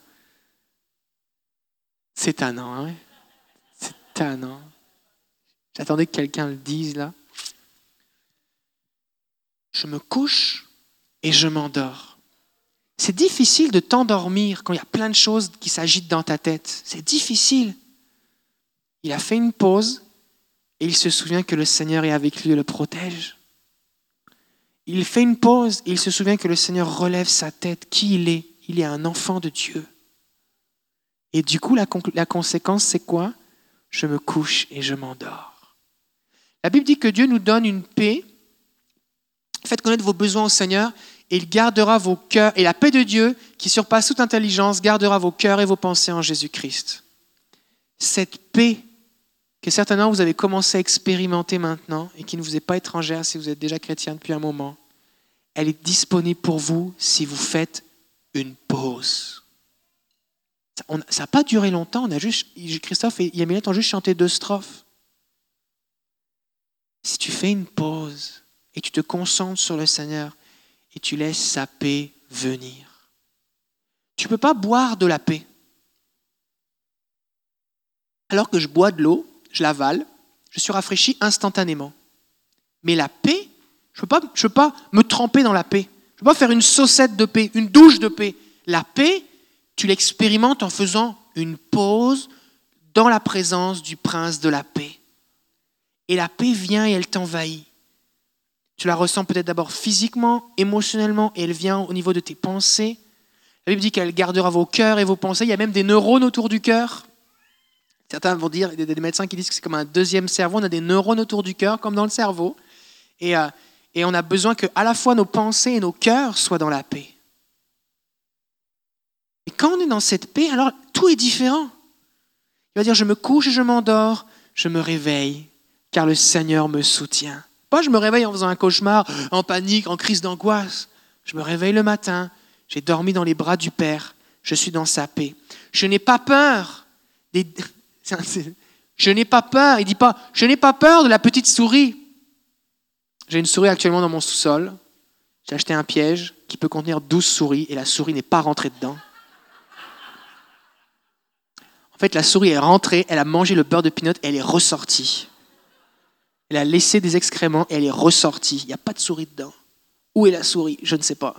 A: c'est tannant. Hein? C'est tannant. J'attendais que quelqu'un le dise, là. Je me couche et je m'endors. C'est difficile de t'endormir quand il y a plein de choses qui s'agitent dans ta tête. C'est difficile. Il a fait une pause et il se souvient que le Seigneur est avec lui et le protège. Il fait une pause et il se souvient que le Seigneur relève sa tête, qui il est. Il est un enfant de Dieu. Et du coup, la, la conséquence, c'est quoi? Je me couche et je m'endors. La Bible dit que Dieu nous donne une paix. Faites connaître vos besoins au Seigneur il gardera vos cœurs, et la paix de Dieu, qui surpasse toute intelligence, gardera vos cœurs et vos pensées en Jésus-Christ. Cette paix que certainement vous avez commencé à expérimenter maintenant et qui ne vous est pas étrangère si vous êtes déjà chrétien depuis un moment, elle est disponible pour vous si vous faites une pause. Ça n'a pas duré longtemps, on a juste, Christophe et Yamilette ont juste chanté deux strophes. Si tu fais une pause et tu te concentres sur le Seigneur, et tu laisses sa paix venir. Tu ne peux pas boire de la paix. Alors que je bois de l'eau, je l'avale, je suis rafraîchi instantanément. Mais la paix, je ne peux, pas me tremper dans la paix. Je ne peux pas faire une saucette de paix, une douche de paix. La paix, tu l'expérimentes en faisant une pause dans la présence du prince de la paix. Et la paix vient et elle t'envahit. Tu la ressens peut-être d'abord physiquement, émotionnellement, et elle vient au niveau de tes pensées. La Bible dit qu'elle gardera vos cœurs et vos pensées. Il y a même des neurones autour du cœur. Certains vont dire, il y a des médecins qui disent que c'est comme un deuxième cerveau. On a des neurones autour du cœur, comme dans le cerveau. Et, euh, et on a besoin que à la fois nos pensées et nos cœurs soient dans la paix. Et quand on est dans cette paix, alors tout est différent. Il va dire, je me couche et je m'endors, je me réveille, car le Seigneur me soutient. Pas je me réveille en faisant un cauchemar, en panique, en crise d'angoisse. Je me réveille le matin, j'ai dormi dans les bras du Père, je suis dans sa paix. Je n'ai pas peur. Je n'ai pas peur. Il dit pas, je n'ai pas peur de la petite souris. J'ai une souris actuellement dans mon sous-sol. J'ai acheté un piège qui peut contenir 12 souris et la souris n'est pas rentrée dedans. En fait, la souris est rentrée, elle a mangé le beurre de pinot et elle est ressortie. Elle a laissé des excréments et elle est ressortie. Il n'y a pas de souris dedans. Où est la souris? Je ne sais pas.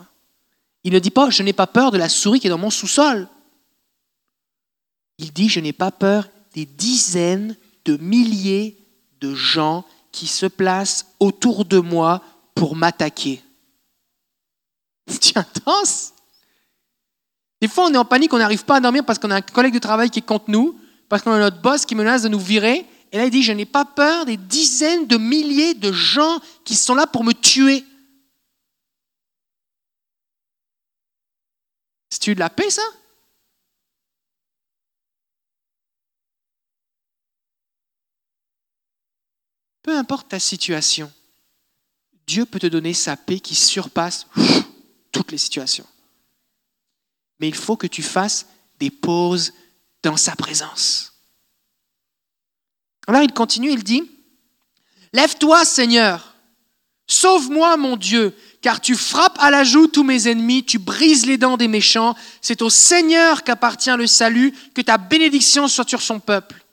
A: Il ne dit pas, je n'ai pas peur de la souris qui est dans mon sous-sol. Il dit, je n'ai pas peur des dizaines de milliers de gens qui se placent autour de moi pour m'attaquer. C'est intense. Des fois, on est en panique, on n'arrive pas à dormir parce qu'on a un collègue de travail qui est contre nous, parce qu'on a notre boss qui menace de nous virer, et là, il dit, je n'ai pas peur des dizaines de milliers de gens qui sont là pour me tuer. C'est-tu de la paix, ça? Peu importe ta situation, Dieu peut te donner sa paix qui surpasse toutes les situations. mais il faut que tu fasses des pauses dans sa présence. Alors il continue, il dit, Lève-toi Seigneur, sauve-moi mon Dieu, car tu frappes à la joue tous mes ennemis, tu brises les dents des méchants, c'est au Seigneur qu'appartient le salut, que ta bénédiction soit sur son peuple.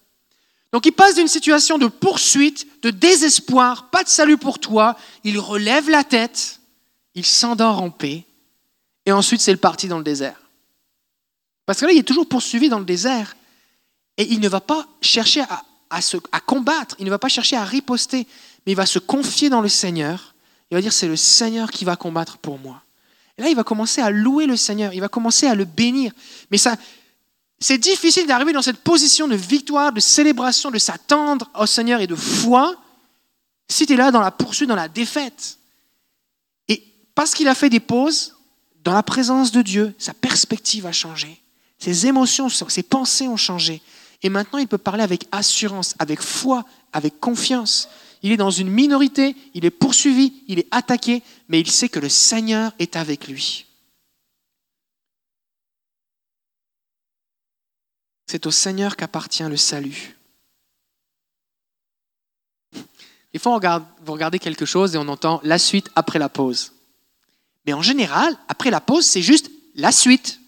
A: Donc il passe d'une situation de poursuite, de désespoir, pas de salut pour toi, il relève la tête, il s'endort en paix, et ensuite c'est le parti dans le désert. Parce que là, il est toujours poursuivi dans le désert, et il ne va pas chercher à, à combattre, il ne va pas chercher à riposter, mais il va se confier dans le Seigneur, il va dire c'est le Seigneur qui va combattre pour moi. Et là, il va commencer à louer le Seigneur, il va commencer à le bénir. Mais ça, c'est difficile d'arriver dans cette position de victoire, de célébration, de s'attendre au Seigneur et de foi si tu es là dans la poursuite, dans la défaite. Et parce qu'il a fait des pauses, dans la présence de Dieu, sa perspective a changé. Ses émotions, ses pensées ont changé. Et maintenant, il peut parler avec assurance, avec foi, avec confiance. Il est dans une minorité, il est poursuivi, il est attaqué, mais il sait que le Seigneur est avec lui. C'est au Seigneur qu'appartient le salut. Des fois, vous regardez quelque chose et on entend la suite après la pause. Mais en général, après la pause, c'est juste la suite.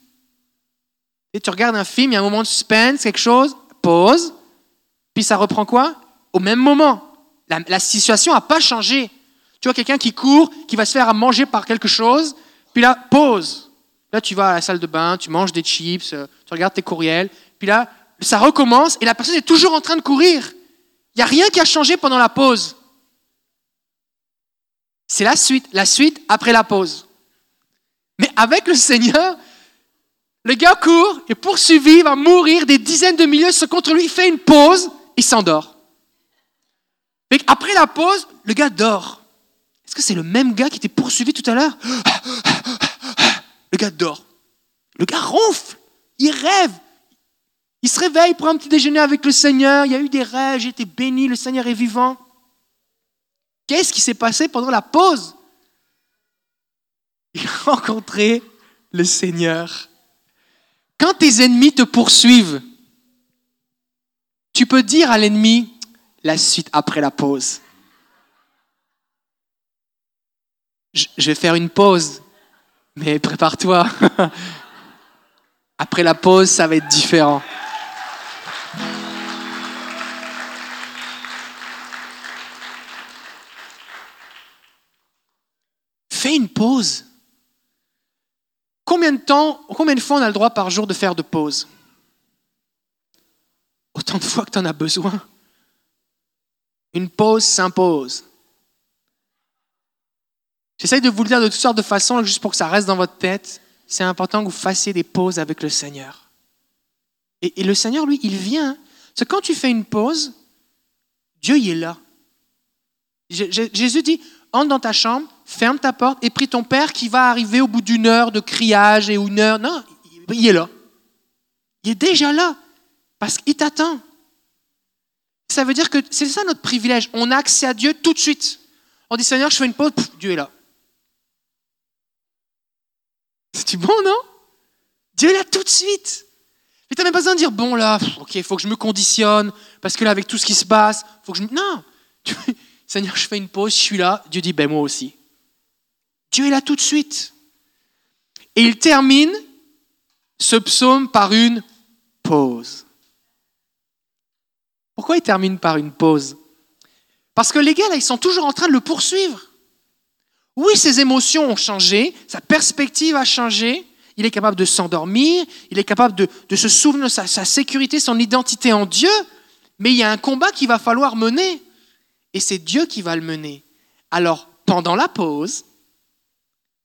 A: Et tu regardes un film, il y a un moment de suspense, quelque chose, pause, puis ça reprend quoi? Au même moment. La, situation n'a pas changé. Tu vois quelqu'un qui court, qui va se faire à manger par quelque chose, puis là, pause. Là, tu vas à la salle de bain, tu manges des chips, euh, tu regardes tes courriels, puis là, ça recommence et la personne est toujours en train de courir. Il n'y a rien qui a changé pendant la pause. C'est la suite, la suite après la pause. Mais avec le Seigneur, le gars court, est poursuivi, va mourir, des dizaines de milliers se contre lui, il fait une pause, il s'endort. Après la pause, le gars dort. Est-ce que c'est le même gars qui était poursuivi tout à l'heure? Le gars dort. Le gars ronfle, il rêve, il se réveille, prend un petit déjeuner avec le Seigneur, il y a eu des rêves, j'ai été béni, le Seigneur est vivant. Qu'est-ce qui s'est passé pendant la pause? Il a rencontré le Seigneur. Quand tes ennemis te poursuivent, tu peux dire à l'ennemi la suite après la pause. Je vais faire une pause, mais prépare-toi. Après la pause, ça va être différent. Fais une pause. Combien de temps, combien de fois on a le droit par jour de faire de pause Autant de fois que tu en as besoin. Une pause s'impose. J'essaye de vous le dire de toutes sortes de façons, juste pour que ça reste dans votre tête. C'est important que vous fassiez des pauses avec le Seigneur. Et, le Seigneur, lui, il vient. Parce que quand tu fais une pause, Dieu y est là. Jésus dit, entre dans ta chambre, ferme ta porte et prie ton Père qui va arriver au bout d'une heure de criage et une heure. Non, il est là. Il est déjà là parce qu'il t'attend. Ça veut dire que c'est ça notre privilège. On a accès à Dieu tout de suite. On dit Seigneur, je fais une pause, Dieu est là. C'est bon, non? Dieu est là tout de suite. Mais tu n'as même pas besoin de dire, bon là, ok, il faut que je me conditionne, parce que là, avec tout ce qui se passe, faut que je... Non Seigneur, je fais une pause, je suis là. Dieu dit, ben moi aussi. Dieu est là tout de suite. Et il termine ce psaume par une pause. Pourquoi il termine par une pause? Parce que les gars, là, ils sont toujours en train de le poursuivre. Oui, ses émotions ont changé, sa perspective a changé, il est capable de s'endormir, il est capable de, se souvenir de sa sécurité, son identité en Dieu, mais il y a un combat qu'il va falloir mener. Et c'est Dieu qui va le mener. Alors, pendant la pause,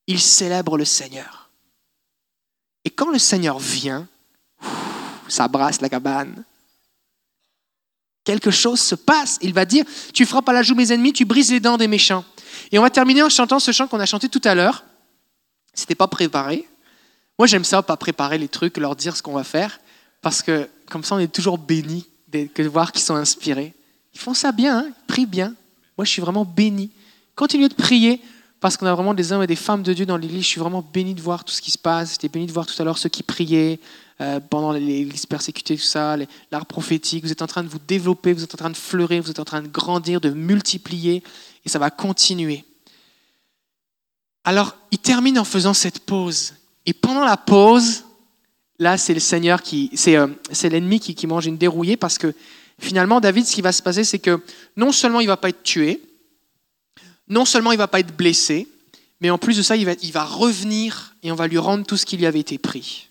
A: il célèbre le Seigneur. Et quand le Seigneur vient, ça brasse la cabane. Quelque chose se passe. Il va dire, tu frappes à la joue mes ennemis, tu brises les dents des méchants. Et on va terminer en chantant ce chant qu'on a chanté tout à l'heure. C'était pas préparé. Moi, j'aime ça, pas préparer les trucs, leur dire ce qu'on va faire, parce que comme ça, on est toujours béni de voir qu'ils sont inspirés. Ils font ça bien, hein. ils prient bien. Moi, je suis vraiment béni. Continuez de prier parce qu'on a vraiment des hommes et des femmes de Dieu dans l'Église. Je suis vraiment béni de voir tout ce qui se passe. J'étais béni de voir tout à l'heure ceux qui priaient euh, pendant l'Église persécutée, tout ça, l'art prophétique. Vous êtes en train de vous développer, vous êtes en train de fleurir, vous êtes en train de grandir, de multiplier, et ça va continuer. Alors, il termine en faisant cette pause. Et pendant la pause, là, c'est le Seigneur qui, c'est euh, l'ennemi qui, qui mange une dérouillée parce que finalement, David, ce qui va se passer, c'est que non seulement il ne va pas être tué, non seulement il ne va pas être blessé, mais en plus de ça, il va, revenir et on va lui rendre tout ce qui lui avait été pris.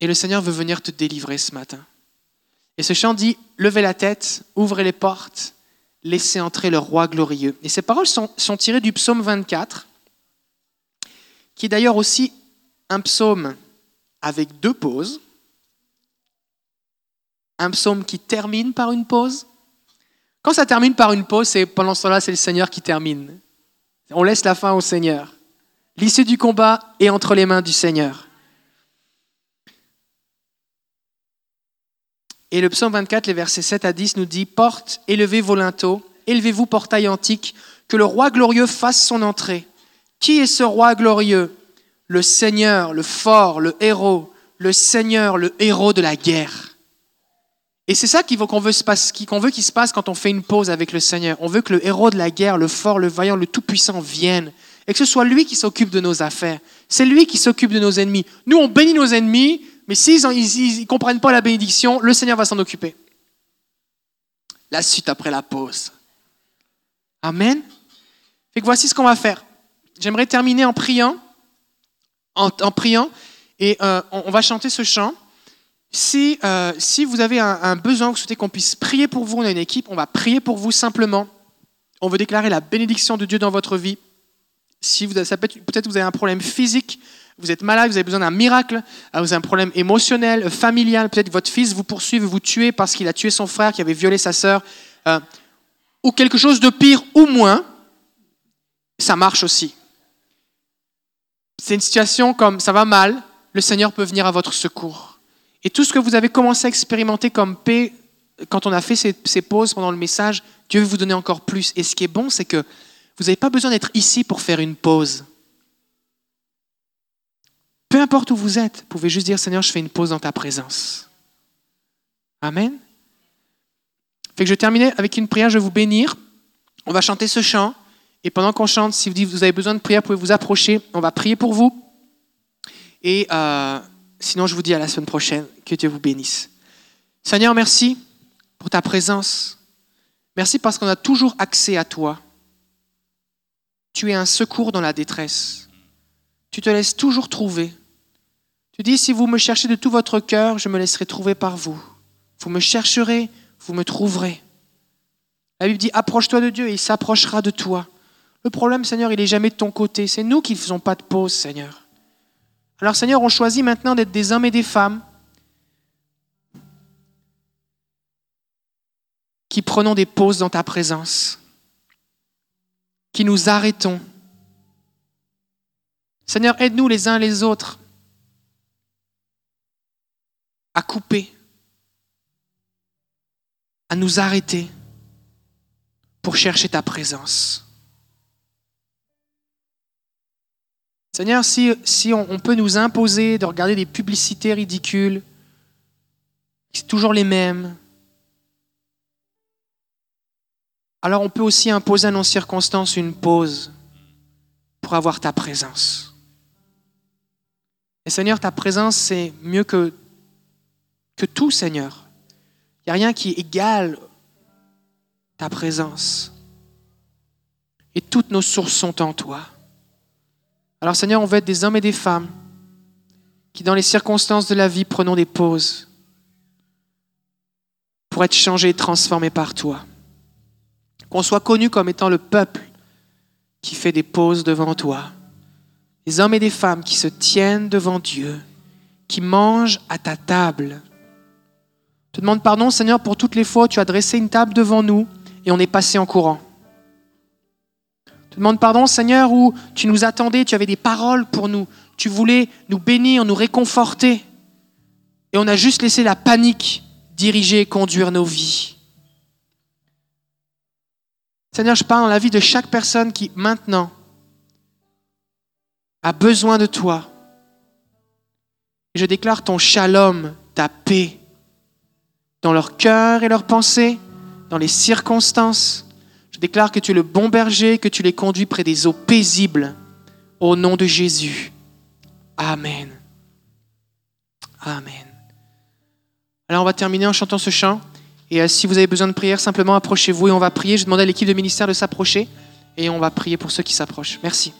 A: Et le Seigneur veut venir te délivrer ce matin. Et ce chant dit, levez la tête, ouvrez les portes, laissez entrer le roi glorieux. Et ces paroles sont tirées du psaume 24, qui est d'ailleurs aussi un psaume avec deux pauses. Un psaume qui termine par une pause quand ça termine par une pause, c'est pendant ce temps-là, c'est le Seigneur qui termine. On laisse la fin au Seigneur. L'issue du combat est entre les mains du Seigneur. Et le psaume 24, les versets 7 à 10 nous dit Porte, élevez vos linteaux, élevez-vous, portail antique, que le roi glorieux fasse son entrée. Qui est ce roi glorieux? Le Seigneur, le fort, le héros, le Seigneur, le héros de la guerre. Et c'est ça qu'on veut, qu'on veut qu'il se passe quand on fait une pause avec le Seigneur. On veut que le héros de la guerre, le fort, le vaillant, le tout-puissant vienne. Et que ce soit lui qui s'occupe de nos affaires. C'est lui qui s'occupe de nos ennemis. Nous, on bénit nos ennemis, mais s'ils ne comprennent pas la bénédiction, le Seigneur va s'en occuper. La suite après la pause. Amen. Fait que voici ce qu'on va faire. J'aimerais terminer en priant. En, priant. Et euh, on va chanter ce chant. Si, euh, si vous avez un, besoin, vous souhaitez qu'on puisse prier pour vous, on a une équipe, on va prier pour vous simplement. On veut déclarer la bénédiction de Dieu dans votre vie. Si vous, peut-être vous avez un problème physique, vous êtes malade, vous avez besoin d'un miracle, euh, vous avez un problème émotionnel, familial, peut-être votre fils vous poursuit, vous tuez parce qu'il a tué son frère qui avait violé sa sœur, euh, ou quelque chose de pire ou moins, ça marche aussi. C'est une situation comme ça va mal, le Seigneur peut venir à votre secours. Et tout ce que vous avez commencé à expérimenter comme paix, quand on a fait ces, pauses pendant le message, Dieu veut vous donner encore plus. Et ce qui est bon, c'est que vous n'avez pas besoin d'être ici pour faire une pause. Peu importe où vous êtes, vous pouvez juste dire, Seigneur, je fais une pause dans ta présence. Amen. Fait que je terminer avec une prière, je vais vous bénir. On va chanter ce chant. Et pendant qu'on chante, si vous avez besoin de prière, vous pouvez vous approcher. On va prier pour vous. Et euh, Sinon, je vous dis à la semaine prochaine. Que Dieu vous bénisse. Seigneur, merci pour ta présence. Merci parce qu'on a toujours accès à toi. Tu es un secours dans la détresse. Tu te laisses toujours trouver. Tu dis, si vous me cherchez de tout votre cœur, je me laisserai trouver par vous. Vous me chercherez, vous me trouverez. La Bible dit, approche-toi de Dieu et il s'approchera de toi. Le problème, Seigneur, il n'est jamais de ton côté. C'est nous qui ne faisons pas de pause, Seigneur. Alors Seigneur, on choisit maintenant d'être des hommes et des femmes qui prenons des pauses dans ta présence, qui nous arrêtons. Seigneur, aide-nous les uns les autres à couper, à nous arrêter pour chercher ta présence. Seigneur, si, si on, peut nous imposer de regarder des publicités ridicules, c'est toujours les mêmes, alors on peut aussi imposer à nos circonstances une pause pour avoir ta présence. Et Seigneur, ta présence, c'est mieux que, que tout, Seigneur. Il n'y a rien qui égale ta présence. Et toutes nos sources sont en toi. Alors Seigneur, on veut être des hommes et des femmes qui, dans les circonstances de la vie, prenons des pauses pour être changés et transformés par toi. Qu'on soit connu comme étant le peuple qui fait des pauses devant toi. Des hommes et des femmes qui se tiennent devant Dieu, qui mangent à ta table. Je te demande pardon, Seigneur, pour toutes les fois où tu as dressé une table devant nous et on est passé en courant demande pardon, Seigneur, où tu nous attendais, tu avais des paroles pour nous, tu voulais nous bénir, nous réconforter. Et on a juste laissé la panique diriger et conduire nos vies. Seigneur, je parle dans la vie de chaque personne qui maintenant a besoin de toi. Je déclare ton shalom, ta paix, dans leur cœur et leurs pensées, dans les circonstances. Déclare que tu es le bon berger, que tu les conduis près des eaux paisibles, au nom de Jésus. Amen. Amen. Alors on va terminer en chantant ce chant. Et euh, si vous avez besoin de prière, simplement approchez-vous et on va prier. Je demande à l'équipe de ministère de s'approcher et on va prier pour ceux qui s'approchent. Merci.